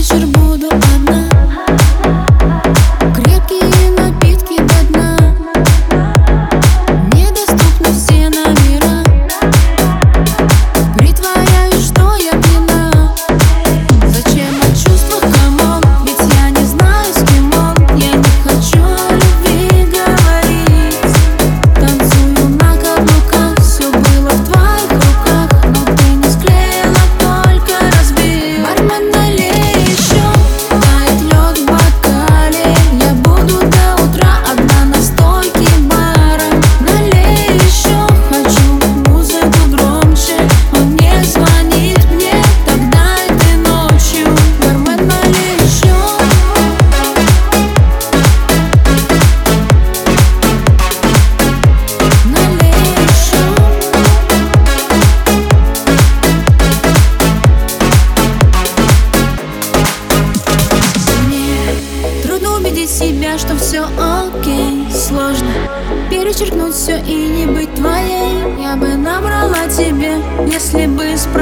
вечер буду одна я, что все окей Сложно перечеркнуть все и не быть твоей. Я бы набрала тебе, если бы спросила.